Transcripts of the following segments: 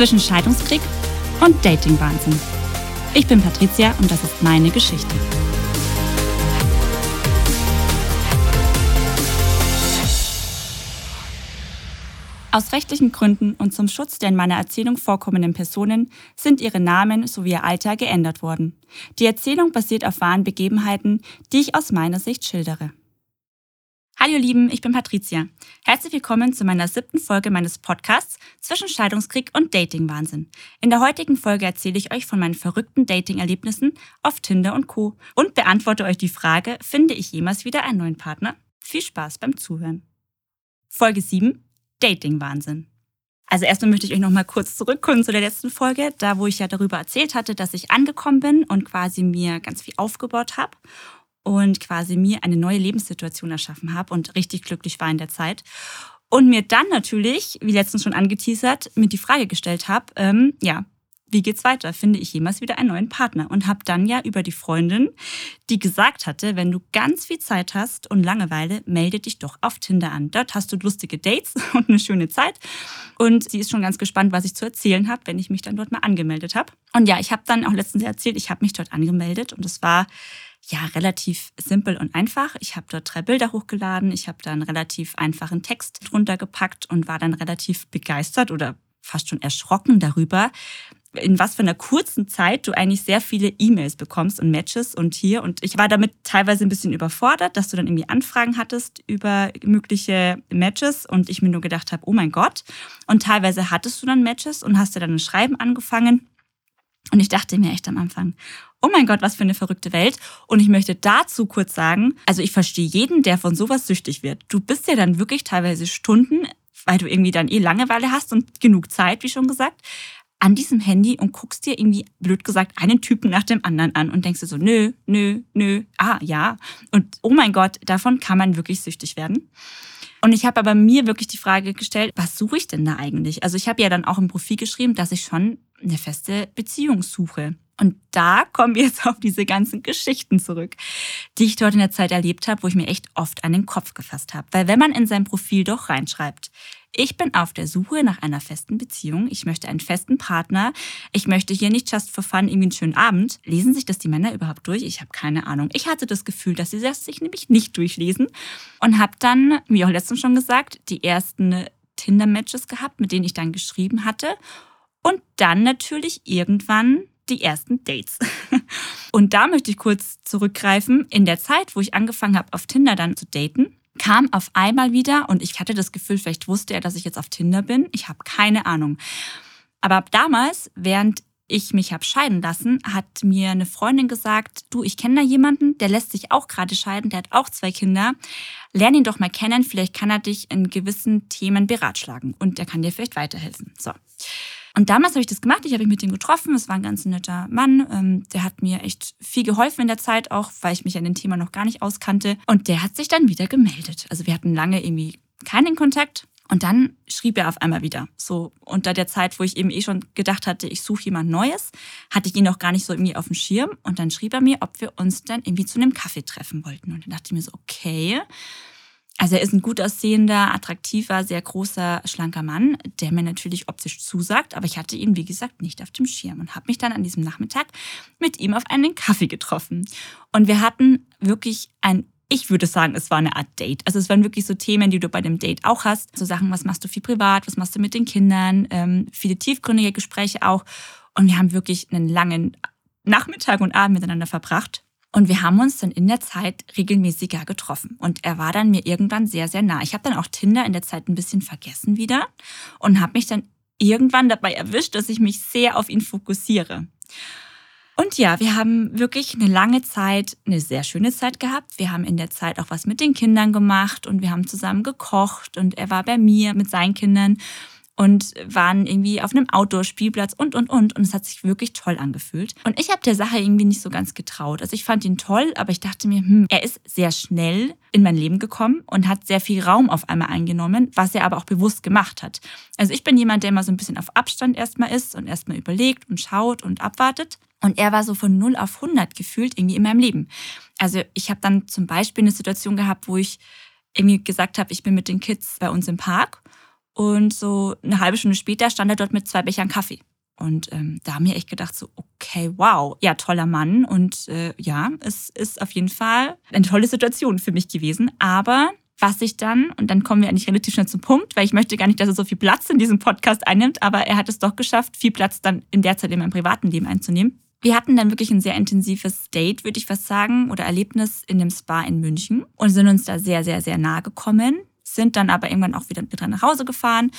zwischen Scheidungskrieg und Datingwahnsinn. Ich bin Patricia und das ist meine Geschichte. Aus rechtlichen Gründen und zum Schutz der in meiner Erzählung vorkommenden Personen sind ihre Namen sowie ihr Alter geändert worden. Die Erzählung basiert auf wahren Begebenheiten, die ich aus meiner Sicht schildere. Hallo ihr Lieben, ich bin Patricia. Herzlich willkommen zu meiner siebten Folge meines Podcasts zwischen Scheidungskrieg und Datingwahnsinn. In der heutigen Folge erzähle ich euch von meinen verrückten Dating-Erlebnissen auf Tinder und Co. und beantworte euch die Frage, finde ich jemals wieder einen neuen Partner? Viel Spaß beim Zuhören. Folge 7, Dating-Wahnsinn. Also erstmal möchte ich euch noch mal kurz zurückkommen zu der letzten Folge, da wo ich ja darüber erzählt hatte, dass ich angekommen bin und quasi mir ganz viel aufgebaut habe und quasi mir eine neue Lebenssituation erschaffen habe und richtig glücklich war in der Zeit. Und mir dann natürlich, wie letztens schon angeteasert, mir die Frage gestellt habe, ähm, ja, wie geht's weiter? Finde ich jemals wieder einen neuen Partner? Und habe dann ja über die Freundin, die gesagt hatte, wenn du ganz viel Zeit hast und Langeweile, melde dich doch auf Tinder an. Dort hast du lustige Dates und eine schöne Zeit. Und sie ist schon ganz gespannt, was ich zu erzählen habe, wenn ich mich dann dort mal angemeldet habe. Und ja, ich habe dann auch letztens erzählt, ich habe mich dort angemeldet und es war ja relativ simpel und einfach. Ich habe dort drei Bilder hochgeladen, ich habe da einen relativ einfachen Text drunter gepackt und war dann relativ begeistert oder fast schon erschrocken darüber, in was für einer kurzen Zeit du eigentlich sehr viele E-Mails bekommst und Matches und hier. Und ich war damit teilweise ein bisschen überfordert, dass du dann irgendwie Anfragen hattest über mögliche Matches und ich mir nur gedacht habe, oh mein Gott. Und teilweise hattest du dann Matches und hast dir dann ein Schreiben angefangen. Und ich dachte mir echt am Anfang, oh mein Gott, was für eine verrückte Welt. Und ich möchte dazu kurz sagen, also ich verstehe jeden, der von sowas süchtig wird. Du bist ja dann wirklich teilweise Stunden, weil du irgendwie dann eh Langeweile hast und genug Zeit, wie schon gesagt, an diesem Handy und guckst dir irgendwie, blöd gesagt, einen Typen nach dem anderen an und denkst dir so, nö, nö, nö, ah, ja. Und oh mein Gott, davon kann man wirklich süchtig werden. Und ich habe aber mir wirklich die Frage gestellt, was suche ich denn da eigentlich? Also ich habe ja dann auch im Profil geschrieben, dass ich schon eine feste Beziehung suche. Und da kommen wir jetzt auf diese ganzen Geschichten zurück, die ich dort in der Zeit erlebt habe, wo ich mir echt oft an den Kopf gefasst habe. Weil wenn man in sein Profil doch reinschreibt, ich bin auf der Suche nach einer festen Beziehung, ich möchte einen festen Partner, ich möchte hier nicht just for fun irgendwie einen schönen Abend, lesen sich das die Männer überhaupt durch? Ich habe keine Ahnung. Ich hatte das Gefühl, dass sie das sich nämlich nicht durchlesen und habe dann, wie auch letztens schon gesagt, die ersten Tinder-Matches gehabt, mit denen ich dann geschrieben hatte. Und dann natürlich irgendwann die ersten Dates. Und da möchte ich kurz zurückgreifen. In der Zeit, wo ich angefangen habe, auf Tinder dann zu daten, kam auf einmal wieder und ich hatte das Gefühl, vielleicht wusste er, dass ich jetzt auf Tinder bin. Ich habe keine Ahnung. Aber damals, während ich mich habe scheiden lassen, hat mir eine Freundin gesagt, du, ich kenne da jemanden, der lässt sich auch gerade scheiden, der hat auch zwei Kinder. Lern ihn doch mal kennen, vielleicht kann er dich in gewissen Themen beratschlagen und der kann dir vielleicht weiterhelfen. So. Und damals habe ich das gemacht. Ich habe mich mit ihm getroffen. Es war ein ganz netter Mann. Ähm, der hat mir echt viel geholfen in der Zeit, auch weil ich mich an dem Thema noch gar nicht auskannte. Und der hat sich dann wieder gemeldet. Also wir hatten lange irgendwie keinen Kontakt. Und dann schrieb er auf einmal wieder. So unter der Zeit, wo ich eben eh schon gedacht hatte, ich suche jemand Neues, hatte ich ihn noch gar nicht so irgendwie auf dem Schirm. Und dann schrieb er mir, ob wir uns dann irgendwie zu einem Kaffee treffen wollten. Und dann dachte ich mir so, okay. Also er ist ein gut aussehender, attraktiver, sehr großer, schlanker Mann, der mir natürlich optisch zusagt, aber ich hatte ihn, wie gesagt, nicht auf dem Schirm und habe mich dann an diesem Nachmittag mit ihm auf einen Kaffee getroffen. Und wir hatten wirklich ein ich würde sagen, es war eine Art Date. Also es waren wirklich so Themen, die du bei dem Date auch hast. So Sachen, was machst du viel privat, was machst du mit den Kindern, ähm, viele tiefgründige Gespräche auch. Und wir haben wirklich einen langen Nachmittag und Abend miteinander verbracht. Und wir haben uns dann in der Zeit regelmäßiger getroffen. Und er war dann mir irgendwann sehr, sehr nah. Ich habe dann auch Tinder in der Zeit ein bisschen vergessen wieder und habe mich dann irgendwann dabei erwischt, dass ich mich sehr auf ihn fokussiere. Und ja, wir haben wirklich eine lange Zeit, eine sehr schöne Zeit gehabt. Wir haben in der Zeit auch was mit den Kindern gemacht und wir haben zusammen gekocht und er war bei mir mit seinen Kindern und waren irgendwie auf einem Outdoor-Spielplatz und, und, und. Und es hat sich wirklich toll angefühlt. Und ich habe der Sache irgendwie nicht so ganz getraut. Also ich fand ihn toll, aber ich dachte mir, hm, er ist sehr schnell in mein Leben gekommen und hat sehr viel Raum auf einmal eingenommen, was er aber auch bewusst gemacht hat. Also ich bin jemand, der immer so ein bisschen auf Abstand erstmal ist und erstmal überlegt und schaut und abwartet. Und er war so von 0 auf 100 gefühlt irgendwie in meinem Leben. Also ich habe dann zum Beispiel eine Situation gehabt, wo ich irgendwie gesagt habe, ich bin mit den Kids bei uns im Park Und so eine halbe Stunde später stand er dort mit zwei Bechern Kaffee. Und ähm, da haben wir echt gedacht, so, okay, wow, ja, toller Mann. Und äh, ja, es ist auf jeden Fall eine tolle Situation für mich gewesen. Aber was ich dann, und dann kommen wir eigentlich relativ schnell zum Punkt, weil ich möchte gar nicht, dass er so viel Platz in diesem Podcast einnimmt, aber er hat es doch geschafft, viel Platz dann in der Zeit in meinem privaten Leben einzunehmen. Wir hatten dann wirklich ein sehr intensives Date, würde ich fast sagen, oder Erlebnis in dem Spa in München und sind uns da sehr, sehr, sehr nahe gekommen, sind dann aber irgendwann auch wieder mit nach Hause gefahren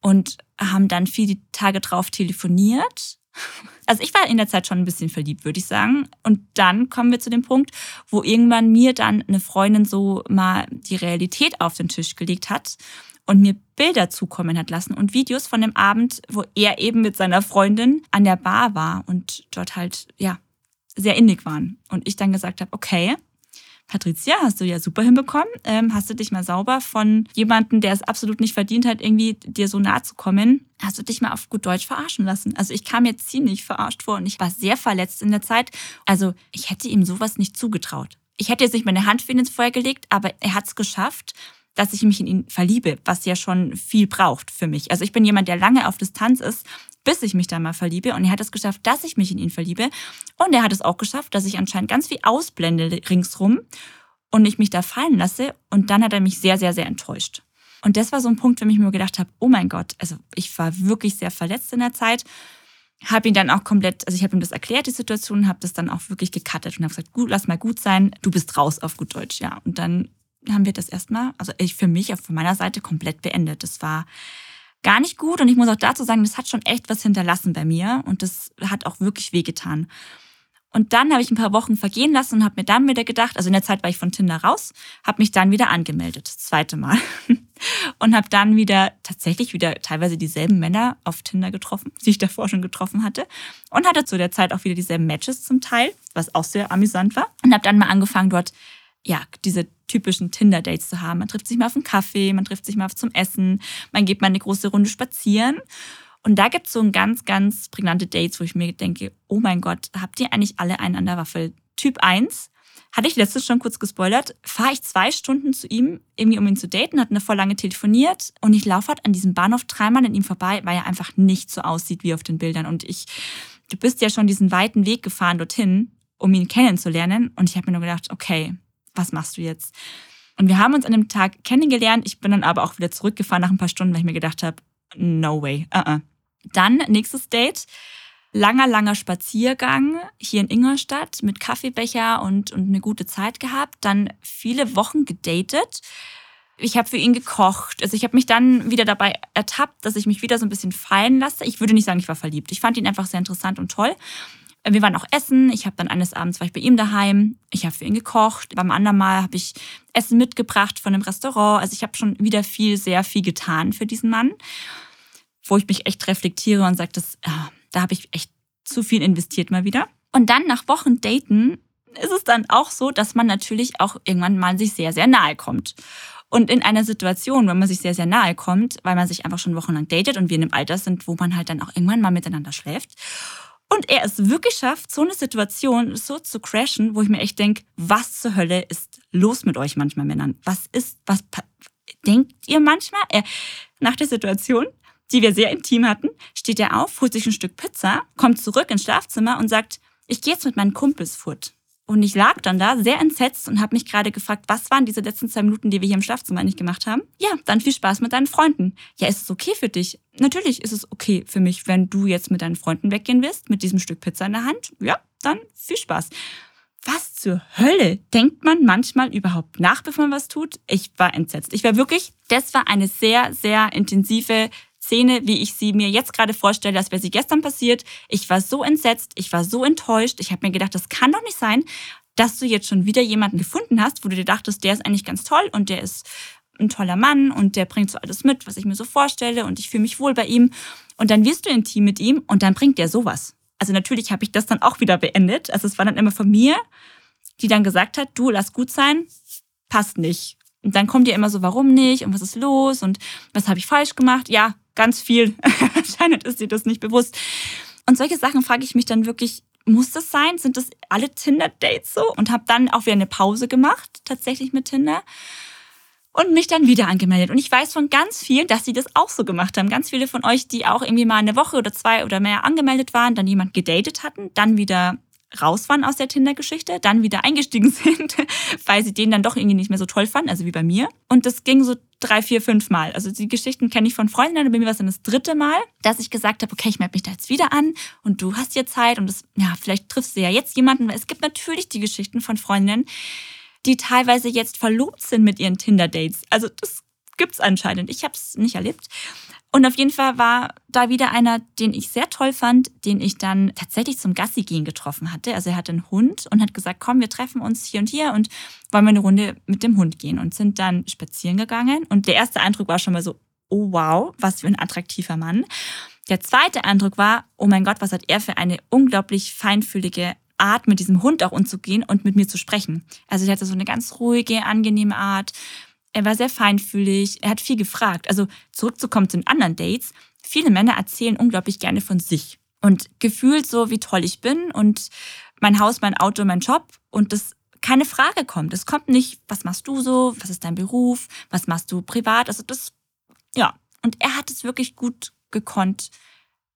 und haben dann viele Tage drauf telefoniert. Also ich war in der Zeit schon ein bisschen verliebt, würde ich sagen. Und dann kommen wir zu dem Punkt, wo irgendwann mir dann eine Freundin so mal die Realität auf den Tisch gelegt hat und mir Bilder zukommen hat lassen und Videos von dem Abend, wo er eben mit seiner Freundin an der Bar war und dort halt, ja, sehr innig waren. Und ich dann gesagt habe, okay, Patricia, hast du ja super hinbekommen. Ähm, hast du dich mal sauber von jemandem, der es absolut nicht verdient hat, irgendwie dir so nahe zu kommen, hast du dich mal auf gut Deutsch verarschen lassen. Also ich kam mir ziemlich verarscht vor und ich war sehr verletzt in der Zeit. Also ich hätte ihm sowas nicht zugetraut. Ich hätte jetzt nicht meine Hand für ihn ins Feuer gelegt, aber er hat es geschafft, dass ich mich in ihn verliebe, was ja schon viel braucht für mich. Also ich bin jemand, der lange auf Distanz ist bis ich mich da mal verliebe. Und er hat es geschafft, dass ich mich in ihn verliebe. Und er hat es auch geschafft, dass ich anscheinend ganz viel ausblende ringsrum und ich mich da fallen lasse. Und dann hat er mich sehr, sehr, sehr enttäuscht. Und das war so ein Punkt, wo ich mir gedacht habe, oh mein Gott, also ich war wirklich sehr verletzt in der Zeit. Habe ihn dann auch komplett, also ich habe ihm das erklärt, die Situation, habe das dann auch wirklich gecuttet und habe gesagt, gut, lass mal gut sein, du bist raus auf gut Deutsch, ja. Und dann haben wir das erstmal, also ich für mich, auf meiner Seite komplett beendet. Das war gar nicht gut. Und ich muss auch dazu sagen, das hat schon echt was hinterlassen bei mir und das hat auch wirklich wehgetan. Und dann habe ich ein paar Wochen vergehen lassen und habe mir dann wieder gedacht, also in der Zeit war ich von Tinder raus, habe mich dann wieder angemeldet, das zweite Mal. Und habe dann wieder tatsächlich wieder teilweise dieselben Männer auf Tinder getroffen, die ich davor schon getroffen hatte. Und hatte zu der Zeit auch wieder dieselben Matches zum Teil, was auch sehr amüsant war. Und habe dann mal angefangen, dort ja, diese typischen Tinder-Dates zu haben. Man trifft sich mal auf einen Kaffee, man trifft sich mal zum Essen, man geht mal eine große Runde spazieren. Und da gibt es so ein ganz, ganz prägnante Dates, wo ich mir denke, oh mein Gott, habt ihr eigentlich alle einen an der Waffel? Typ 1, hatte ich letztens schon kurz gespoilert, fahre ich zwei Stunden zu ihm, irgendwie um ihn zu daten, hat eine voll lange telefoniert und ich laufe halt an diesem Bahnhof dreimal an ihm vorbei, weil er einfach nicht so aussieht wie auf den Bildern. Und ich, du bist ja schon diesen weiten Weg gefahren dorthin, um ihn kennenzulernen. Und ich habe mir nur gedacht, okay, was machst du jetzt? Und wir haben uns an dem Tag kennengelernt. Ich bin dann aber auch wieder zurückgefahren nach ein paar Stunden, weil ich mir gedacht habe, no way. Uh -uh. Dann nächstes Date. Langer, langer Spaziergang hier in Ingolstadt mit Kaffeebecher und, und eine gute Zeit gehabt. Dann viele Wochen gedatet. Ich habe für ihn gekocht. Also ich habe mich dann wieder dabei ertappt, dass ich mich wieder so ein bisschen fallen lasse. Ich würde nicht sagen, ich war verliebt. Ich fand ihn einfach sehr interessant und toll. Wir waren auch essen. Ich habe dann eines Abends war ich bei ihm daheim. Ich habe für ihn gekocht. Beim anderen Mal habe ich Essen mitgebracht von einem Restaurant. Also ich habe schon wieder viel, sehr viel getan für diesen Mann, wo ich mich echt reflektiere und sage, das, ja, da habe ich echt zu viel investiert mal wieder. Und dann nach Wochen Daten ist es dann auch so, dass man natürlich auch irgendwann mal sich sehr, sehr nahe kommt. Und in einer Situation, wenn man sich sehr, sehr nahe kommt, weil man sich einfach schon wochenlang datet und wir in einem Alter sind, wo man halt dann auch irgendwann mal miteinander schläft und er es wirklich schafft, so eine Situation so zu crashen, wo ich mir echt denke, was zur Hölle ist los mit euch manchmal Männern? Was ist, was denkt ihr manchmal? Er, nach der Situation, die wir sehr intim hatten, steht er auf, holt sich ein Stück Pizza, kommt zurück ins Schlafzimmer und sagt, ich gehe jetzt mit meinen Kumpels fort. Und ich lag dann da sehr entsetzt und habe mich gerade gefragt, was waren diese letzten zwei Minuten, die wir hier im Schlafzimmer nicht gemacht haben? Ja, dann viel Spaß mit deinen Freunden. Ja, ist es okay für dich? Natürlich ist es okay für mich, wenn du jetzt mit deinen Freunden weggehen willst, mit diesem Stück Pizza in der Hand. Ja, dann viel Spaß. Was zur Hölle denkt man manchmal überhaupt nach, bevor man was tut? Ich war entsetzt. Ich war wirklich, das war eine sehr, sehr intensive Szene, wie ich sie mir jetzt gerade vorstelle, als wäre sie gestern passiert. Ich war so entsetzt, ich war so enttäuscht. Ich habe mir gedacht, das kann doch nicht sein, dass du jetzt schon wieder jemanden gefunden hast, wo du dir dachtest, der ist eigentlich ganz toll und der ist ein toller Mann und der bringt so alles mit, was ich mir so vorstelle und ich fühle mich wohl bei ihm. Und dann wirst du intim mit ihm und dann bringt der sowas. Also natürlich habe ich das dann auch wieder beendet. Also es war dann immer von mir, die dann gesagt hat, du lass gut sein, passt nicht. Und dann kommt ihr immer so, warum nicht und was ist los und was habe ich falsch gemacht? Ja, ganz viel. Anscheinend ist dir das nicht bewusst. Und solche Sachen frage ich mich dann wirklich, muss das sein? Sind das alle Tinder-Dates so? Und habe dann auch wieder eine Pause gemacht, tatsächlich mit Tinder. und mich dann wieder angemeldet. Und ich weiß von ganz vielen, dass sie das auch so gemacht haben. Ganz viele von euch, die auch irgendwie mal eine Woche oder zwei oder mehr angemeldet waren, dann jemand gedatet hatten, dann wieder raus waren aus der Tinder-Geschichte, dann wieder eingestiegen sind, weil sie den dann doch irgendwie nicht mehr so toll fanden, also wie bei mir. Und das ging so drei, vier, fünf Mal. Also die Geschichten kenne ich von Freundinnen. Bei mir war es dann das dritte Mal, dass ich gesagt habe, okay, ich melde mich da jetzt wieder an und du hast hier Zeit und das, ja, vielleicht triffst du ja jetzt jemanden. Es gibt natürlich die Geschichten von Freundinnen, die teilweise jetzt verlobt sind mit ihren Tinder-Dates. Also das gibt's anscheinend. Ich habe es nicht erlebt. Und auf jeden Fall war da wieder einer, den ich sehr toll fand, den ich dann tatsächlich zum Gassi gehen getroffen hatte. Also er hatte einen Hund und hat gesagt, komm, wir treffen uns hier und hier und wollen wir eine Runde mit dem Hund gehen und sind dann spazieren gegangen. Und der erste Eindruck war schon mal so, oh wow, was für ein attraktiver Mann. Der zweite Eindruck war, oh mein Gott, was hat er für eine unglaublich feinfühlige Art, mit diesem Hund auch umzugehen und mit mir zu sprechen. Also er hatte so eine ganz ruhige, angenehme Art, er war sehr feinfühlig, er hat viel gefragt. Also zurückzukommen zu den anderen Dates, viele Männer erzählen unglaublich gerne von sich und gefühlt so, wie toll ich bin und mein Haus, mein Auto, mein Job und das keine Frage kommt. Es kommt nicht, was machst du so, was ist dein Beruf, was machst du privat, also das, ja. Und er hat es wirklich gut gekonnt,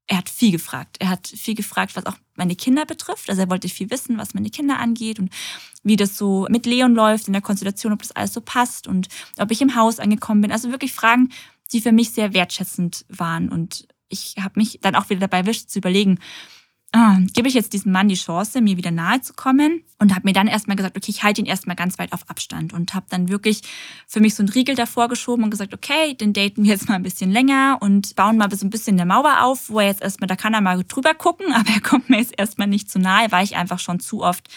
er hat viel gefragt. Er hat viel gefragt, was auch meine Kinder betrifft. Also er wollte viel wissen, was meine Kinder angeht und wie das so mit Leon läuft in der Konstellation, ob das alles so passt und ob ich im Haus angekommen bin. Also wirklich Fragen, die für mich sehr wertschätzend waren. Und ich habe mich dann auch wieder dabei erwischt zu überlegen, ah, gebe ich jetzt diesem Mann die Chance, mir wieder nahe zu kommen? Und habe mir dann erstmal gesagt, okay, ich halte ihn erstmal ganz weit auf Abstand. Und habe dann wirklich für mich so einen Riegel davor geschoben und gesagt, okay, den daten wir jetzt mal ein bisschen länger und bauen mal so ein bisschen eine Mauer auf, wo er jetzt erstmal, da kann er mal drüber gucken, aber er kommt mir jetzt erstmal nicht zu nahe, weil ich einfach schon zu oft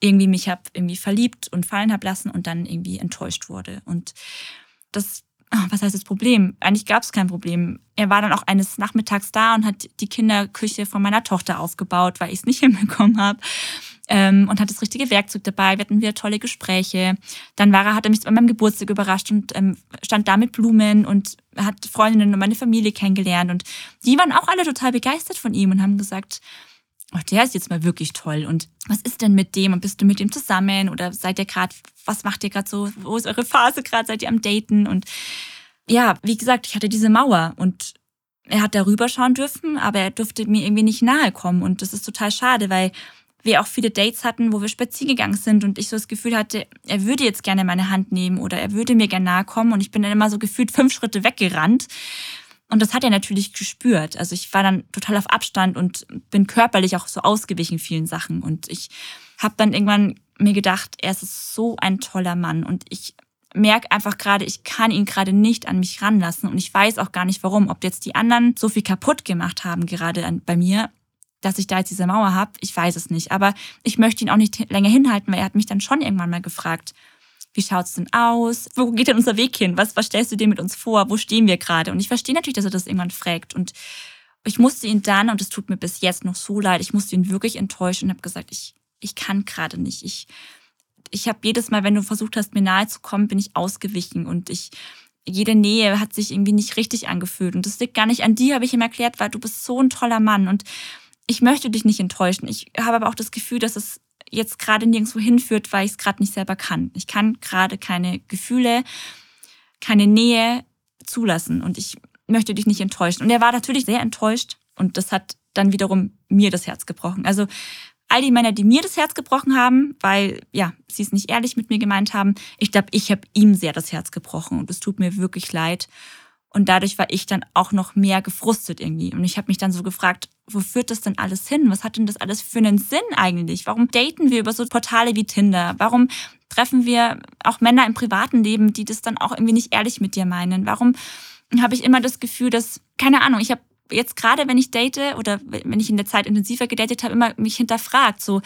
irgendwie mich habe irgendwie verliebt und fallen habe lassen und dann irgendwie enttäuscht wurde. Und das was heißt das Problem? Eigentlich gab es kein Problem. Er war dann auch eines Nachmittags da und hat die Kinderküche von meiner Tochter aufgebaut, weil ich es nicht hinbekommen habe. Ähm, und hat das richtige Werkzeug dabei. Wir hatten wieder tolle Gespräche. Dann war er, hat er mich bei meinem Geburtstag überrascht und ähm, stand da mit Blumen und hat Freundinnen und meine Familie kennengelernt. Und die waren auch alle total begeistert von ihm und haben gesagt, oh, der ist jetzt mal wirklich toll. Und was ist denn mit dem? Und bist du mit dem zusammen? Oder seid ihr gerade, was macht ihr gerade so? Wo ist eure Phase gerade? Seid ihr am Daten? Und ja, wie gesagt, ich hatte diese Mauer und er hat darüber schauen dürfen, aber er durfte mir irgendwie nicht nahe kommen. Und das ist total schade, weil wir auch viele Dates hatten, wo wir spazieren gegangen sind und ich so das Gefühl hatte, er würde jetzt gerne meine Hand nehmen oder er würde mir gerne nahe kommen und ich bin dann immer so gefühlt fünf Schritte weggerannt und das hat er natürlich gespürt. Also ich war dann total auf Abstand und bin körperlich auch so ausgewichen vielen Sachen. Und ich habe dann irgendwann mir gedacht, er ist so ein toller Mann. Und ich merke einfach gerade, ich kann ihn gerade nicht an mich ranlassen. Und ich weiß auch gar nicht warum. Ob jetzt die anderen so viel kaputt gemacht haben, gerade bei mir, dass ich da jetzt diese Mauer habe, ich weiß es nicht. Aber ich möchte ihn auch nicht länger hinhalten, weil er hat mich dann schon irgendwann mal gefragt, wie schaut's denn aus? Wo geht denn unser Weg hin? Was, was stellst du dir mit uns vor? Wo stehen wir gerade? Und ich verstehe natürlich, dass er das irgendwann fragt. Und ich musste ihn dann, und es tut mir bis jetzt noch so leid, ich musste ihn wirklich enttäuschen und habe gesagt, ich, ich kann gerade nicht. Ich, ich habe jedes Mal, wenn du versucht hast, mir nahe zu kommen, bin ich ausgewichen und ich, jede Nähe hat sich irgendwie nicht richtig angefühlt. Und das liegt gar nicht an dir, habe ich ihm erklärt, weil du bist so ein toller Mann und ich möchte dich nicht enttäuschen. Ich habe aber auch das Gefühl, dass es jetzt gerade nirgendwo hinführt, weil ich es gerade nicht selber kann. Ich kann gerade keine Gefühle, keine Nähe zulassen und ich möchte dich nicht enttäuschen. Und er war natürlich sehr enttäuscht und das hat dann wiederum mir das Herz gebrochen. Also all die Männer, die mir das Herz gebrochen haben, weil ja, sie es nicht ehrlich mit mir gemeint haben, ich glaube, ich habe ihm sehr das Herz gebrochen und es tut mir wirklich leid. Und dadurch war ich dann auch noch mehr gefrustet irgendwie. Und ich habe mich dann so gefragt, wo führt das denn alles hin? Was hat denn das alles für einen Sinn eigentlich? Warum daten wir über so Portale wie Tinder? Warum treffen wir auch Männer im privaten Leben, die das dann auch irgendwie nicht ehrlich mit dir meinen? Warum habe ich immer das Gefühl, dass, keine Ahnung, ich habe jetzt gerade, wenn ich date oder wenn ich in der Zeit intensiver gedatet habe, immer mich hinterfragt, so,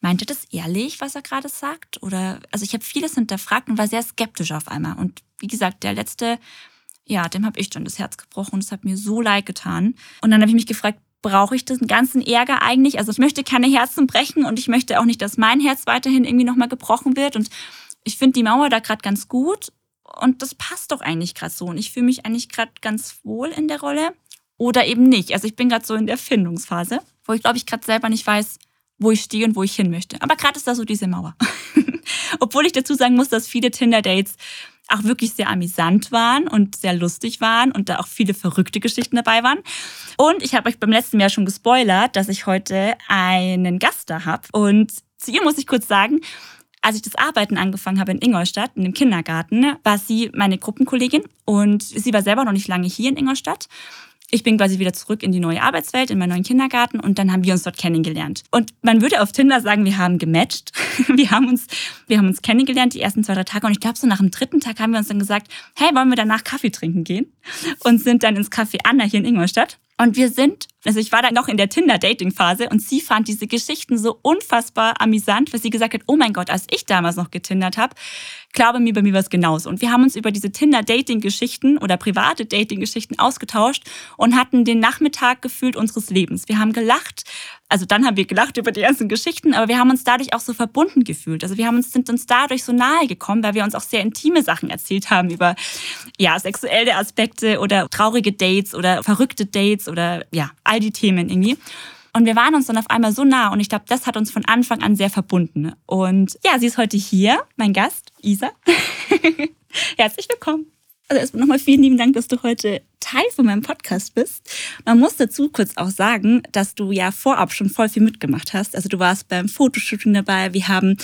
meint er das ehrlich, was er gerade sagt? Oder, also ich habe vieles hinterfragt und war sehr skeptisch auf einmal. Und wie gesagt, der letzte ja, dem habe ich dann das Herz gebrochen und es hat mir so leid getan. Und dann habe ich mich gefragt, brauche ich den ganzen Ärger eigentlich? Also ich möchte keine Herzen brechen und ich möchte auch nicht, dass mein Herz weiterhin irgendwie nochmal gebrochen wird. Und ich finde die Mauer da gerade ganz gut und das passt doch eigentlich gerade so. Und ich fühle mich eigentlich gerade ganz wohl in der Rolle oder eben nicht. Also ich bin gerade so in der Findungsphase, wo ich glaube ich gerade selber nicht weiß, wo ich stehe und wo ich hin möchte. Aber gerade ist da so diese Mauer. Obwohl ich dazu sagen muss, dass viele Tinder-Dates auch wirklich sehr amüsant waren und sehr lustig waren und da auch viele verrückte Geschichten dabei waren. Und ich habe euch beim letzten Jahr schon gespoilert, dass ich heute einen Gast da habe. Und zu ihr muss ich kurz sagen, als ich das Arbeiten angefangen habe in Ingolstadt, in dem Kindergarten, war sie meine Gruppenkollegin und sie war selber noch nicht lange hier in Ingolstadt ich bin quasi wieder zurück in die neue Arbeitswelt, in meinen neuen Kindergarten und dann haben wir uns dort kennengelernt. Und man würde auf Tinder sagen, wir haben gematcht. Wir haben uns, wir haben uns kennengelernt die ersten zwei, drei Tage und ich glaube so nach dem dritten Tag haben wir uns dann gesagt, hey, wollen wir danach Kaffee trinken gehen? Und sind dann ins Café Anna hier in Ingolstadt. Und wir sind, also ich war dann noch in der Tinder-Dating-Phase und sie fand diese Geschichten so unfassbar amüsant, weil sie gesagt hat, oh mein Gott, als ich damals noch getindert habe, glaube mir, bei mir war es genauso. Und wir haben uns über diese Tinder-Dating-Geschichten oder private Dating-Geschichten ausgetauscht und hatten den Nachmittag gefühlt unseres Lebens. Wir haben gelacht, also dann haben wir gelacht über die ganzen Geschichten, aber wir haben uns dadurch auch so verbunden gefühlt. Also wir haben uns, sind uns dadurch so nahe gekommen, weil wir uns auch sehr intime Sachen erzählt haben über ja, sexuelle Aspekte oder traurige Dates oder verrückte Dates oder ja, all die Themen irgendwie. Und wir waren uns dann auf einmal so nah und ich glaube, das hat uns von Anfang an sehr verbunden. Und ja, sie ist heute hier, mein Gast, Isa. Herzlich willkommen. Also erstmal nochmal vielen lieben Dank, dass du heute Teil von meinem Podcast bist. Man muss dazu kurz auch sagen, dass du ja vorab schon voll viel mitgemacht hast. Also du warst beim Fotoshooting dabei, wir haben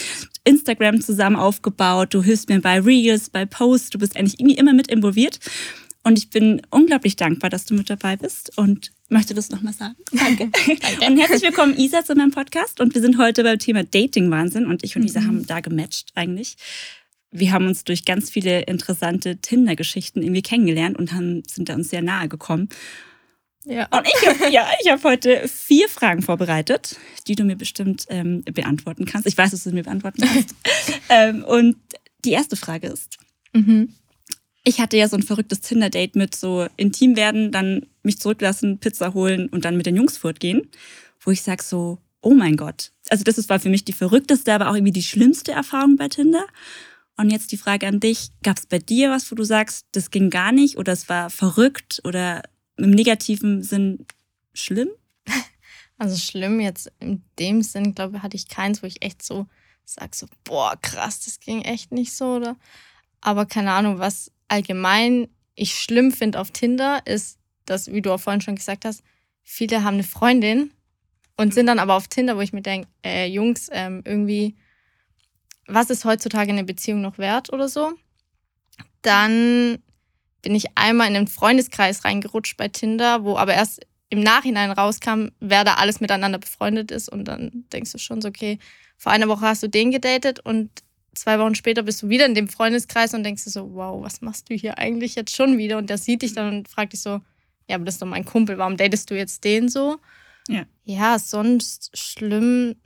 Instagram zusammen aufgebaut, du hilfst mir bei Reels, bei Posts, du bist eigentlich irgendwie immer mit involviert. Und ich bin unglaublich dankbar, dass du mit dabei bist und möchte das nochmal sagen. Danke. Danke. Und herzlich willkommen, Isa, zu meinem Podcast. Und wir sind heute beim Thema Dating-Wahnsinn und ich und Isa mhm. haben da gematcht eigentlich wir haben uns durch ganz viele interessante Tinder-Geschichten irgendwie kennengelernt und haben, sind da uns sehr nahe gekommen. Ja. Und ich habe ja, hab heute vier Fragen vorbereitet, die du mir bestimmt ähm, beantworten kannst. Ich weiß, dass du mir beantworten kannst. ähm, und die erste Frage ist, mhm. Ich hatte ja so ein verrücktes Tinder-Date mit so intim werden, dann mich zurücklassen, Pizza holen und dann mit den Jungs fortgehen, wo ich sage so, oh mein Gott. Also das war für mich die verrückteste, aber auch irgendwie die schlimmste Erfahrung bei Tinder. Und jetzt die Frage an dich, gab es bei dir was, wo du sagst, das ging gar nicht oder es war verrückt oder im negativen Sinn schlimm? Also schlimm jetzt in dem Sinn, glaube ich, hatte ich keins, wo ich echt so sage, so, boah, krass, das ging echt nicht so, oder? Aber keine Ahnung, was allgemein ich schlimm finde auf Tinder, ist, dass, wie du auch vorhin schon gesagt hast, viele haben eine Freundin und sind dann aber auf Tinder, wo ich mir denke, äh, Jungs, ähm, irgendwie was ist heutzutage eine Beziehung noch wert oder so. Dann bin ich einmal in einen Freundeskreis reingerutscht bei Tinder, wo aber erst im Nachhinein rauskam, wer da alles miteinander befreundet ist. Und dann denkst du schon so, okay, vor einer Woche hast du den gedatet und zwei Wochen später bist du wieder in dem Freundeskreis und denkst du so, wow, was machst du hier eigentlich jetzt schon wieder? Und der sieht dich dann und fragt dich so, ja, aber das ist doch mein Kumpel, warum datest du jetzt den so? Ja, ja sonst schlimm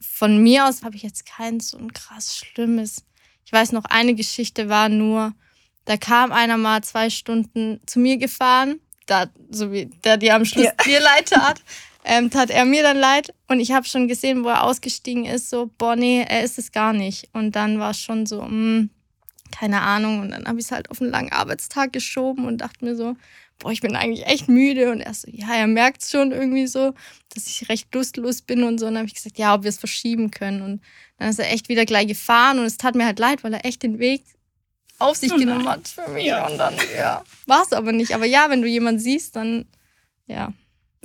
von mir aus habe ich jetzt kein so ein krass Schlimmes. Ich weiß noch, eine Geschichte war nur, da kam einer mal zwei Stunden zu mir gefahren, da, so wie der dir am Schluss ja. dir leid tat, ähm, tat er mir dann leid. Und ich habe schon gesehen, wo er ausgestiegen ist, so, boah, nee, er ist es gar nicht. Und dann war es schon so, mh, hm, keine Ahnung. Und dann habe ich es halt auf einen langen Arbeitstag geschoben und dachte mir so, boah, ich bin eigentlich echt müde. Und er so, ja, er merkt schon irgendwie so, dass ich recht lustlos bin und so. Und dann habe ich gesagt, ja, ob wir es verschieben können. Und dann ist er echt wieder gleich gefahren und es tat mir halt leid, weil er echt den Weg auf sich oh genommen hat für mich. Ja. Und dann, ja, war es aber nicht. Aber ja, wenn du jemanden siehst, dann, ja.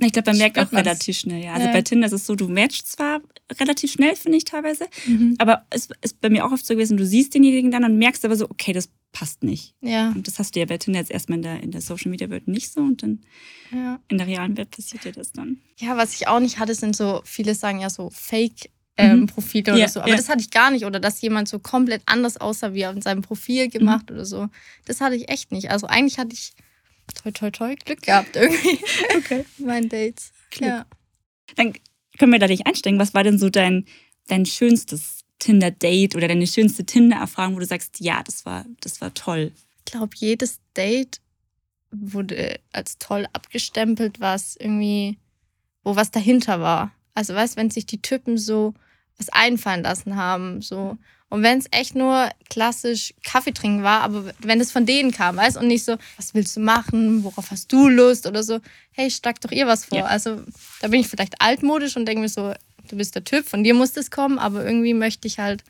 Ich glaube, man merkt auch relativ schnell, ja. Also ja. bei Tinder ist es so, du matchst zwar relativ schnell, finde ich teilweise, mhm. aber es ist bei mir auch oft so gewesen, du siehst denjenigen dann und merkst aber so, okay, das passt nicht. Ja. Und das hast du ja bei Tinder jetzt erstmal in der, in der Social Media Welt nicht so und dann ja. in der realen Welt passiert dir das dann. Ja, was ich auch nicht hatte, sind so, viele sagen ja so Fake. Ähm, mhm. Profile oder ja, so. Aber ja. das hatte ich gar nicht. Oder dass jemand so komplett anders aussah, wie er in seinem Profil gemacht mhm. oder so. Das hatte ich echt nicht. Also eigentlich hatte ich toi toi toi Glück gehabt irgendwie. okay. Meinen Dates. Glück. Ja. Dann können wir da dich einsteigen. Was war denn so dein, dein schönstes Tinder-Date oder deine schönste Tinder-Erfahrung, wo du sagst, ja, das war, das war toll? Ich glaube, jedes Date wurde als toll abgestempelt, was irgendwie, wo was dahinter war. Also weißt, wenn sich die Typen so was einfallen lassen haben, so. Und wenn es echt nur klassisch Kaffee trinken war, aber wenn es von denen kam, weißt und nicht so, was willst du machen, worauf hast du Lust oder so, hey, schlag doch ihr was vor. Ja. Also da bin ich vielleicht altmodisch und denke mir so, du bist der Typ, von dir muss das kommen, aber irgendwie möchte ich halt,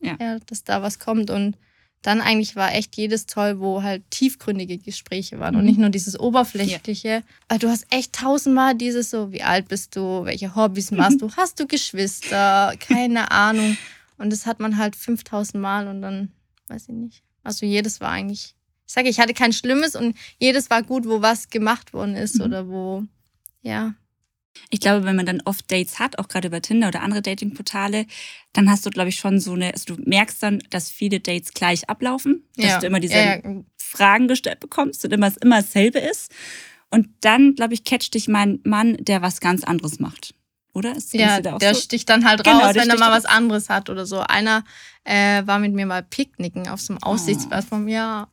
ja. ja. dass da was kommt. Und dann eigentlich war echt jedes toll, wo halt tiefgründige Gespräche waren Mhm. und nicht nur dieses oberflächliche. Weil du hast echt tausendmal dieses so, wie alt bist du, welche Hobbys machst du, hast du Geschwister, keine Ahnung. Und das hat man halt 5000 Mal und dann, weiß ich nicht. Also jedes war eigentlich, ich sage, ich hatte kein Schlimmes und jedes war gut, wo was gemacht worden ist Mhm. oder wo, ja. Ich glaube, wenn man dann oft Dates hat, auch gerade über Tinder oder andere Datingportale, dann hast du, glaube ich, schon so eine, also du merkst dann, dass viele Dates gleich ablaufen, dass ja. du immer diese ja, ja. Fragen gestellt bekommst und immer, immer dasselbe ist. Und dann, glaube ich, catcht dich mein Mann, der was ganz anderes macht. Oder? Ist Ja, da der so? sticht dann halt Genau, raus, wenn er mal was anderes hat oder so. Einer äh, war mit mir mal picknicken auf so einem Aussichtsplatz vom Jahr.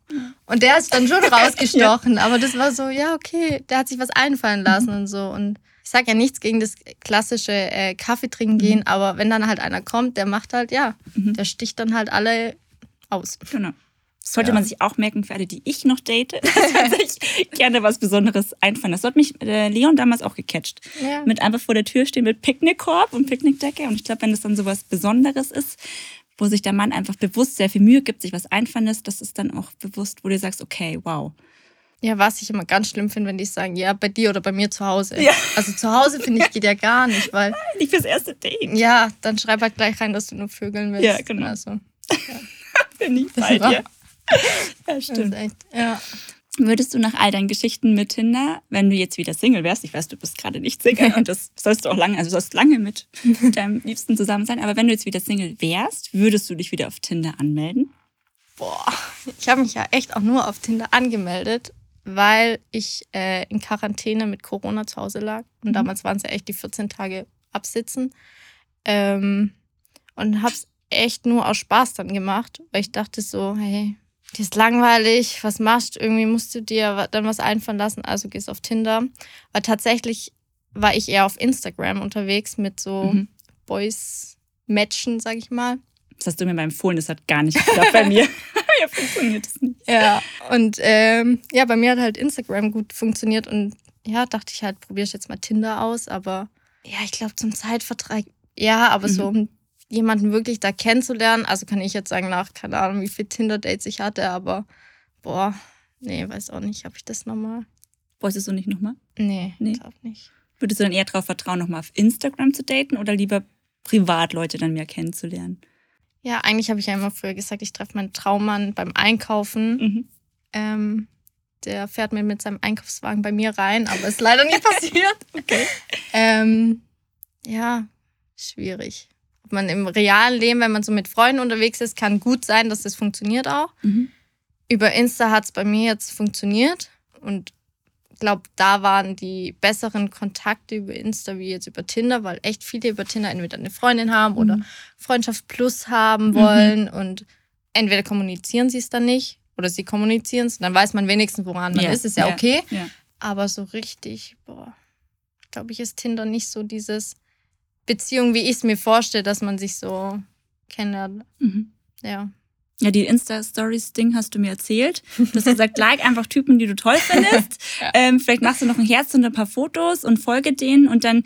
Und der ist dann schon rausgestochen. Aber das war so, ja, okay, der hat sich was einfallen lassen und so. Und ich sag ja nichts gegen das klassische äh, Kaffee trinken gehen, aber wenn dann halt einer kommt, der macht halt, ja, Mhm. der sticht dann halt alle aus. Genau. Das sollte Ja. man sich auch merken für alle, die ich noch date, dass man sich gerne was Besonderes einfallen. Das hat mich äh, Leon damals auch gecatcht. Ja. Mit einfach vor der Tür stehen mit Picknickkorb und Picknickdecke. Und ich glaube, wenn das dann sowas Besonderes ist, wo sich der Mann einfach bewusst sehr viel Mühe gibt, sich was einfallen lässt, das ist dann auch bewusst, wo du sagst, okay, wow. Ja, was ich immer ganz schlimm finde, wenn die sagen, ja, bei dir oder bei mir zu Hause. Ja. Also zu Hause finde ich geht ja gar nicht, weil Nicht fürs erste Date. ja, dann schreib halt gleich rein, dass du nur vögeln willst. Ja, genau. Also, Bin ich bei dir. Ja, stimmt. echt, ja. Würdest du nach all deinen Geschichten mit Tinder, wenn du jetzt wieder Single wärst, ich weiß, du bist gerade nicht Single und das sollst du auch lange, also du sollst lange mit deinem Liebsten zusammen sein, aber wenn du jetzt wieder Single wärst, würdest du dich wieder auf Tinder anmelden? Boah, ich habe mich ja echt auch nur auf Tinder angemeldet, weil ich äh, in Quarantäne mit Corona zu Hause lag. Und Mhm. damals waren es ja echt die 14 Tage absitzen. Ähm, und habe es echt nur aus Spaß dann gemacht, weil ich dachte so, hey, dir ist langweilig, was machst du? Irgendwie musst du dir dann was einfallen lassen, also gehst auf Tinder. Weil tatsächlich war ich eher auf Instagram unterwegs mit so Mhm. Boys-Matchen, sag ich mal. Das hast du mir mal empfohlen, das hat gar nicht geklappt bei mir. ja, funktioniert das nicht. Ja, und ähm, ja, bei mir hat halt Instagram gut funktioniert und ja, dachte ich halt, probiere ich jetzt mal Tinder aus, aber ja, ich glaube zum Zeitvertrag, ja, aber so um jemanden wirklich da kennenzulernen, also kann ich jetzt sagen, nach, keine Ahnung, wie viele Tinder-Dates ich hatte, aber boah, nee, weiß auch nicht, habe ich das nochmal? Wolltest du nicht nochmal? Nee, Nee. glaub nicht. Würdest du dann eher darauf vertrauen, nochmal auf Instagram zu daten oder lieber privat Leute dann mehr kennenzulernen? Ja, eigentlich habe ich ja immer früher gesagt, ich treffe meinen Traummann beim Einkaufen. Mhm. Ähm, der fährt mir mit seinem Einkaufswagen bei mir rein, aber ist leider nie passiert. Okay. Ähm, ja, schwierig. Ob man im realen Leben, wenn man so mit Freunden unterwegs ist, kann gut sein, dass das funktioniert auch. Mhm. Über Insta hat es bei mir jetzt funktioniert und glaube, da waren die besseren Kontakte über Insta wie jetzt über Tinder, weil echt viele über Tinder entweder eine Freundin haben oder Mhm. Freundschaft Plus haben wollen und entweder kommunizieren sie es dann nicht oder sie kommunizieren es, dann weiß man wenigstens, woran man Ja, ist, ist ja, ja, okay. ja. Aber so richtig, boah, glaube ich, ist Tinder nicht so dieses Beziehung, wie ich es mir vorstelle, dass man sich so kennenlernt. Mhm. Ja. Ja, die Insta-Stories-Ding hast du mir erzählt. Du hast gesagt, like einfach Typen, die du toll findest. Ja. ähm, vielleicht machst du noch ein Herz und ein paar Fotos und folge denen und dann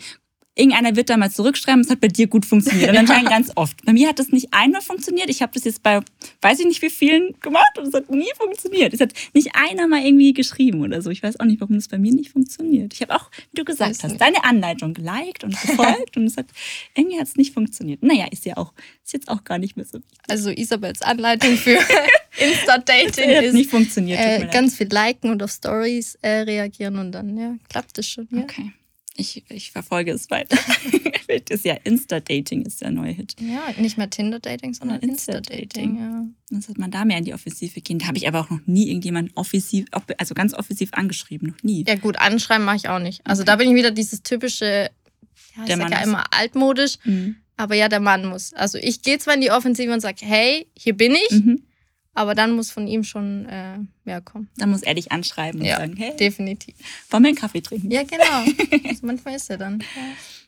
irgendeiner wird da mal zurückschreiben, es hat bei dir gut funktioniert. Und anscheinend ganz oft. Bei mir hat das nicht einmal funktioniert. Ich habe das jetzt bei, weiß ich nicht wie vielen gemacht und es hat nie funktioniert. Es hat nicht einer mal irgendwie geschrieben oder so. Ich weiß auch nicht, warum das bei mir nicht funktioniert. Ich habe auch, wie du gesagt Weiß hast, nicht. deine Anleitung geliked und gefolgt und es hat, irgendwie hat es nicht funktioniert. Naja, ist ja auch, ist jetzt auch gar nicht mehr so. Also Isabels Anleitung für Insta-Dating ist nicht funktioniert. äh, ganz viel liken und auf Stories äh, reagieren und dann ja, klappt es schon. Ja. Okay. Ich, ich verfolge es weiter. Vielleicht ist ja Insta-Dating ist der neue Hit. ja, nicht mehr Tinder-Dating, sondern Ja, Insta-Dating. Insta-Dating. Ja. Dann sollte man da mehr in die Offensive gehen. Da habe ich aber auch noch nie irgendjemanden offensiv, also ganz offensiv angeschrieben. Noch nie. ja, gut, anschreiben mache ich auch nicht. Also da bin ich wieder dieses typische, ja, ich Der sag Mann ja immer altmodisch, Mhm. aber ja, der Mann muss. Also ich gehe zwar in die Offensive und sage, hey, hier bin ich, Mhm. Aber dann muss von ihm schon äh, mehr kommen. Dann muss er dich anschreiben und Ja, sagen, hey, definitiv. wollen wir einen Kaffee trinken? Ja, genau. also manchmal ist er dann.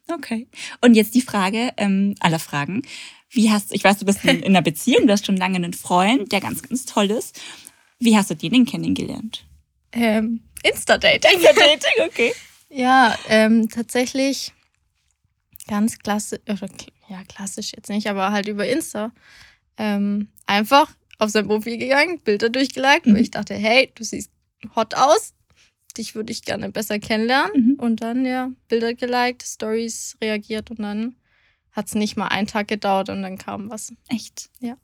Ja. Okay. Und jetzt die Frage ähm, aller Fragen. Wie hast ich weiß, du bist in, in einer Beziehung, du hast schon lange einen Freund, der ganz, ganz toll ist. Wie hast du den denn kennengelernt? Ähm, Insta-Dating. Dating, okay. Ja, ähm, tatsächlich ganz klassisch, kl- ja, klassisch jetzt nicht, aber halt über Insta. Ähm, einfach auf sein Profil gegangen, Bilder durchgeliked, mhm. weil ich dachte, hey, du siehst hot aus, dich würde ich gerne besser kennenlernen. Mhm. Und dann, ja, Bilder geliked, Stories reagiert und dann hat es nicht mal einen Tag gedauert und dann kam was. Echt? Ja.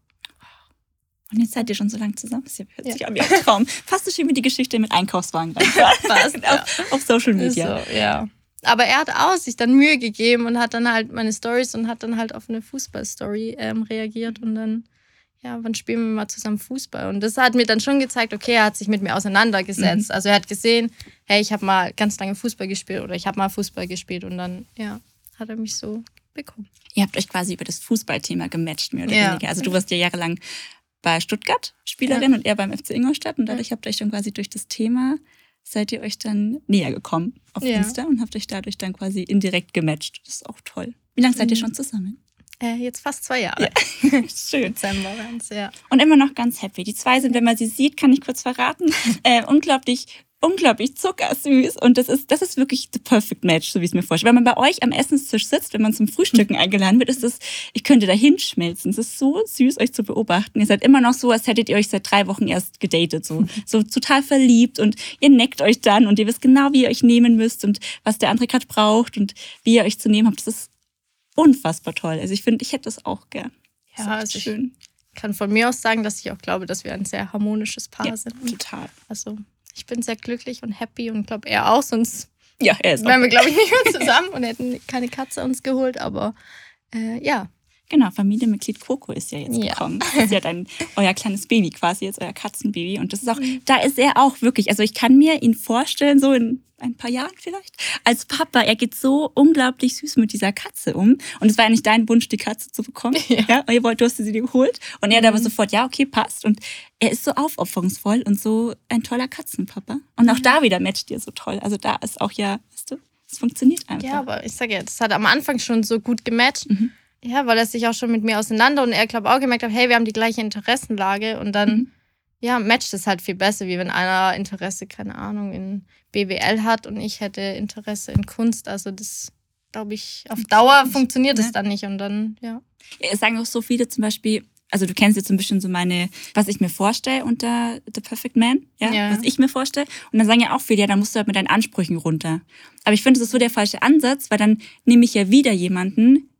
Und jetzt seid ihr schon so lange zusammen. Das hört sich ja. an wie ein Traum. Fast so schön wie die Geschichte mit Einkaufswagen. Fast, ja. auf, auf, Social Media. So, ja. Aber er hat auch sich dann Mühe gegeben und hat dann halt meine Stories und hat dann halt auf eine Fußballstory ähm, reagiert und dann, ja, wann spielen wir mal zusammen Fußball? Und das hat mir dann schon gezeigt, okay, er hat sich mit mir auseinandergesetzt. Mhm. Also er hat gesehen, hey, ich habe mal ganz lange Fußball gespielt oder ich habe mal Fußball gespielt und dann, ja, hat er mich so bekommen. Ihr habt euch quasi über das Fußballthema gematcht, mehr oder ja. weniger. Also du warst ja jahrelang bei Stuttgart Spielerin ja. und er beim FC Ingolstadt und dadurch habt ihr euch dann quasi durch das Thema seid ihr euch dann näher gekommen auf ja. Insta und habt euch dadurch dann quasi indirekt gematcht. Das ist auch toll. Wie lange seid ihr mhm. schon zusammen? Äh, jetzt fast zwei Jahre. Ja. Schön. Dezember ja. Und immer noch ganz happy. Die zwei sind, wenn man sie sieht, kann ich kurz verraten, äh, unglaublich unglaublich zuckersüß und das ist, das ist wirklich the perfect match, so wie ich es mir vorstelle. Wenn man bei euch am Essenstisch sitzt, wenn man zum Frühstücken eingeladen wird, ist das, ich könnte da hinschmelzen. Es ist so süß, euch zu beobachten. Ihr seid immer noch so, als hättet ihr euch seit drei Wochen erst gedatet, so, so total verliebt und ihr neckt euch dann und ihr wisst genau, wie ihr euch nehmen müsst und was der andere gerade braucht und wie ihr euch zu nehmen habt. Das ist unfassbar toll. Also ich finde, ich hätte das auch gern. Das ja, also schön. Ich kann von mir aus sagen, dass ich auch glaube, dass wir ein sehr harmonisches Paar ja, sind. Total. Also ich bin sehr glücklich und happy und glaube er auch, sonst ja, er ist wären wir, glaube ich, nicht mehr zusammen und hätten keine Katze uns geholt. Aber äh, ja, Genau, Familienmitglied Coco ist ja jetzt ja. gekommen. Das ist ja dann euer kleines Baby quasi, jetzt euer Katzenbaby. Und das ist auch, mhm. da ist er auch wirklich, also ich kann mir ihn vorstellen, so in ein paar Jahren vielleicht, als Papa. Er geht so unglaublich süß mit dieser Katze um. Und es war ja nicht dein Wunsch, die Katze zu bekommen. Ja. ja ihr wollt, du hast sie dir geholt. Und er mhm. aber sofort, ja, okay, passt. Und er ist so aufopferungsvoll und so ein toller Katzenpapa. Und auch ja. da wieder matcht ihr so toll. Also da ist auch ja, weißt du, es funktioniert einfach. Ja, aber ich sage ja, das hat am Anfang schon so gut gematcht. Mhm. Ja, weil er sich auch schon mit mir auseinander und er, glaube auch gemerkt hat, hey, wir haben die gleiche Interessenlage und dann, mhm. ja, matcht es halt viel besser, wie wenn einer Interesse, keine Ahnung, in BWL hat und ich hätte Interesse in Kunst. Also das, glaube ich, auf Dauer funktioniert es ja. dann nicht und dann, ja. ja. Es sagen auch so viele zum Beispiel, also du kennst jetzt so ein bisschen so meine, was ich mir vorstelle unter The Perfect Man, ja, ja. was ich mir vorstelle. Und dann sagen ja auch viele, ja, dann musst du halt mit deinen Ansprüchen runter. Aber ich finde, das ist so der falsche Ansatz, weil dann nehme ich ja wieder jemanden,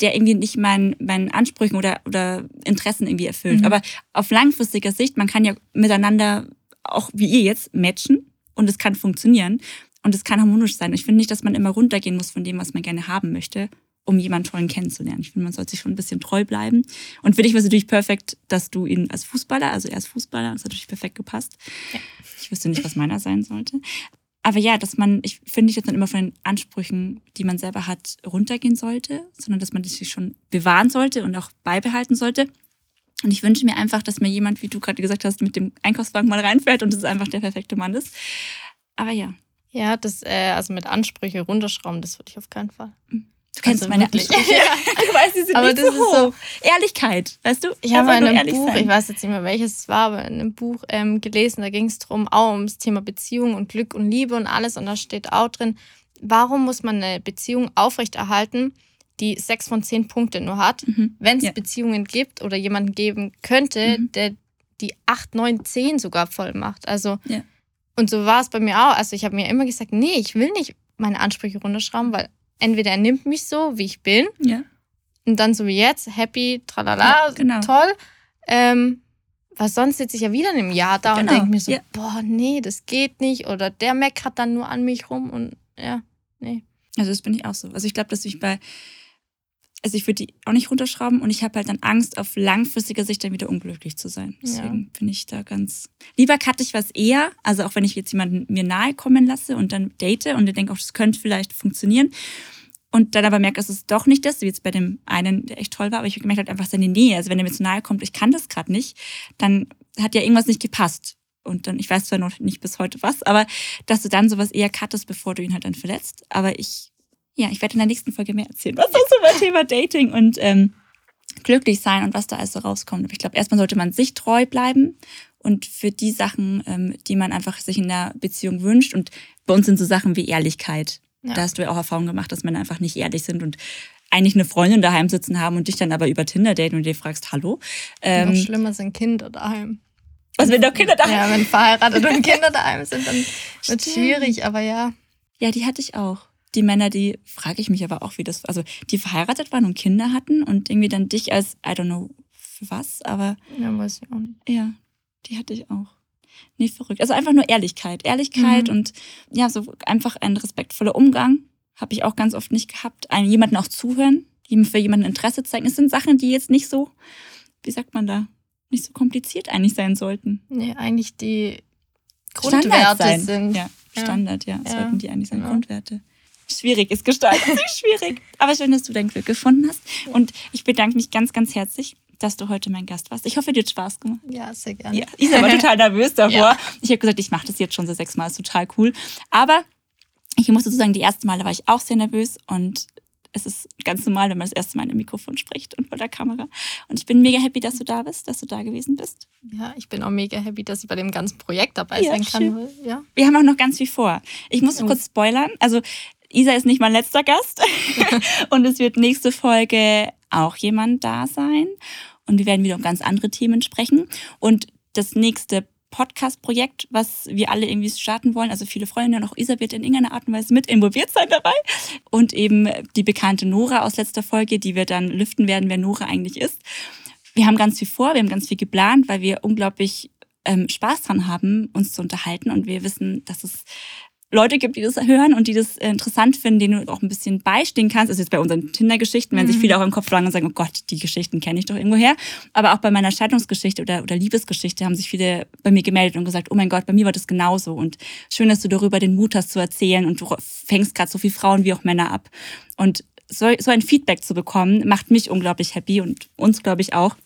der irgendwie nicht meinen, meinen Ansprüchen oder, oder Interessen irgendwie erfüllt. Mhm. Aber auf langfristiger Sicht, man kann ja miteinander auch wie ihr jetzt matchen und es kann funktionieren und es kann harmonisch sein. Ich finde nicht, dass man immer runtergehen muss von dem, was man gerne haben möchte, um jemanden tollen kennenzulernen. Ich finde, man sollte sich schon ein bisschen treu bleiben. Und für dich war es natürlich perfekt, dass du ihn als Fußballer, also er ist Fußballer, das hat natürlich perfekt gepasst. Ja. Ich wüsste nicht, was meiner sein sollte. Aber ja, dass man, ich finde nicht, dass man immer von den Ansprüchen, die man selber hat, runtergehen sollte, sondern dass man das sich schon bewahren sollte und auch beibehalten sollte. Und ich wünsche mir einfach, dass mir jemand, wie du gerade gesagt hast, mit dem Einkaufswagen mal reinfährt und es einfach der perfekte Mann ist. Aber ja. Ja, das, äh, also mit Ansprüche runterschrauben, das würde ich auf keinen Fall. Mhm. Du kennst also meine wirklich. Ansprüche. ja. Du weißt, sie sind aber nicht das so hoch. So, Ehrlichkeit, weißt du? Ich habe in einem Buch, sein. ich weiß jetzt nicht mehr welches es war, aber in einem Buch ähm, gelesen, da ging es darum, auch ums Thema Beziehung und Glück und Liebe und alles. Und da steht auch drin, warum muss man eine Beziehung aufrechterhalten, die sechs von zehn Punkte nur hat, mhm. wenn es ja. Beziehungen gibt oder jemanden geben könnte, mhm. der die acht, neun, zehn sogar voll macht. Also, ja. und so war es bei mir auch. Also, ich habe mir immer gesagt, nee, ich will nicht meine Ansprüche runterschrauben, weil entweder er nimmt mich so, wie ich bin. Ja. Und dann so wie jetzt, happy, tralala, ja, genau. toll. Ähm, was sonst sitze ich ja wieder in einem Jahr da genau. und denke mir so, ja. boah, nee, das geht nicht. Oder der meckert dann nur an mich rum und ja, nee. Also das bin ich auch so. Also ich glaube, dass ich bei also ich würde die auch nicht runterschrauben und ich habe halt dann Angst, auf langfristiger Sicht dann wieder unglücklich zu sein. Deswegen ja. bin ich da ganz. Lieber cutte ich was eher, also auch wenn ich jetzt jemanden mir nahe kommen lasse und dann date und dann denke, auch das könnte vielleicht funktionieren. Und dann aber merke, es ist doch nicht das, wie jetzt bei dem einen, der echt toll war, aber ich gemerkt, halt einfach seine Nähe. Also wenn er mir zu nahe kommt, ich kann das gerade nicht, dann hat ja irgendwas nicht gepasst. Und dann, ich weiß zwar noch nicht bis heute was, aber dass du dann sowas eher cuttest, bevor du ihn halt dann verletzt. Aber ich ja, ich werde in der nächsten Folge mehr erzählen, was das über Thema Dating und ähm, glücklich sein und was da alles so rauskommt. Aber ich glaube, erstmal sollte man sich treu bleiben und für die Sachen, ähm, die man einfach sich in der Beziehung wünscht. Und bei uns sind so Sachen wie Ehrlichkeit. Ja. Da hast du ja auch Erfahrung gemacht, dass Männer einfach nicht ehrlich sind und eigentlich eine Freundin daheim sitzen haben und dich dann aber über Tinder daten und dir fragst, hallo. Ähm, Noch schlimmer sind Kinder daheim. Was, wenn doch Kinder daheim Ja, wenn verheiratet und Kinder daheim sind, dann wird es schwierig, aber ja. Ja, die hatte ich auch. Die Männer, die frage ich mich aber auch, wie das, also die verheiratet waren und Kinder hatten und irgendwie dann dich als, I don't know, für was, aber. Ja, weiß ich auch nicht. Ja, die hatte ich auch. Nee, verrückt. Also einfach nur Ehrlichkeit. Ehrlichkeit mhm. und ja, so einfach ein respektvoller Umgang. Habe ich auch ganz oft nicht gehabt. Einen, jemanden auch zuhören, für jemanden Interesse zeigen. Es sind Sachen, die jetzt nicht so, wie sagt man da, nicht so kompliziert eigentlich sein sollten. Nee, eigentlich die Grundwerte sind. Ja, Standard, ja. ja. Sollten die eigentlich sein, ja. Grundwerte. Schwierig ist gestaltet, schwierig. Aber schön, dass du dein Glück gefunden hast. Und ich bedanke mich ganz, ganz herzlich dass du heute mein Gast warst. Ich hoffe, dir hat Spaß gemacht. Ja, sehr gerne. Ja, Isa war total nervös davor. Ja. Ich habe gesagt, ich mache das jetzt schon so sechsmal, ist total cool. Aber ich muss dazu sagen, die ersten Male war ich auch sehr nervös und es ist ganz normal, wenn man das erste Mal in einem Mikrofon spricht und vor der Kamera. Und ich bin mega happy, dass du da bist, dass du da gewesen bist. Ja, ich bin auch mega happy, dass ich bei dem ganzen Projekt dabei ja, sein kann. Ja. Wir haben auch noch ganz viel vor. Ich muss oh. kurz spoilern. Also Isa ist nicht mein letzter Gast und es wird nächste Folge auch jemand da sein und wir werden wieder um ganz andere Themen sprechen. Und das nächste Podcast-Projekt, was wir alle irgendwie starten wollen. Also viele Freunde und auch Isa wird in irgendeiner Art und Weise mit involviert sein dabei. Und eben die bekannte Nora aus letzter Folge, die wir dann lüften werden, wer Nora eigentlich ist. Wir haben ganz viel vor, wir haben ganz viel geplant, weil wir unglaublich ähm, Spaß dran haben, uns zu unterhalten und wir wissen, dass es Leute gibt, die das hören und die das äh, interessant finden, denen du auch ein bisschen beistehen kannst. Also jetzt bei unseren Tinder-Geschichten, wenn mhm. sich viele auch im Kopf fragen und sagen, oh Gott, die Geschichten kenne ich doch irgendwo her. Aber auch bei meiner Scheidungsgeschichte oder, oder Liebesgeschichte haben sich viele bei mir gemeldet und gesagt, oh mein Gott, bei mir war das genauso. Und schön, dass du darüber den Mut hast zu erzählen und du fängst gerade so viele Frauen wie auch Männer ab. Und so, so ein Feedback zu bekommen, macht mich unglaublich happy und uns, glaube ich, auch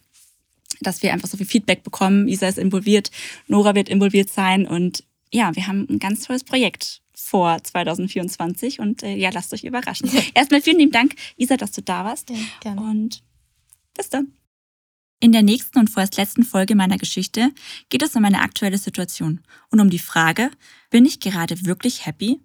dass wir einfach so viel Feedback bekommen. Isa ist involviert, Nora wird involviert sein und ja, wir haben ein ganz tolles Projekt vor 2024 und äh, ja, lasst euch überraschen. Erstmal vielen lieben Dank, Isa, dass du da warst. Ja, gerne. Und bis dann. In der nächsten und vorerst letzten Folge meiner Geschichte geht es um meine aktuelle Situation und um die Frage, bin ich gerade wirklich happy?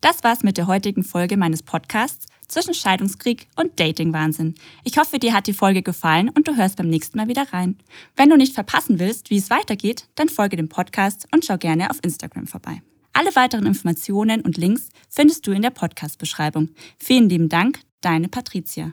Das war's mit der heutigen Folge meines Podcasts zwischen Scheidungskrieg und Dating-Wahnsinn. Ich hoffe, dir hat die Folge gefallen und du hörst beim nächsten Mal wieder rein. Wenn du nicht verpassen willst, wie es weitergeht, dann folge dem Podcast und schau gerne auf Instagram vorbei. Alle weiteren Informationen und Links findest du in der Podcast-Beschreibung. Vielen lieben Dank, deine Patricia.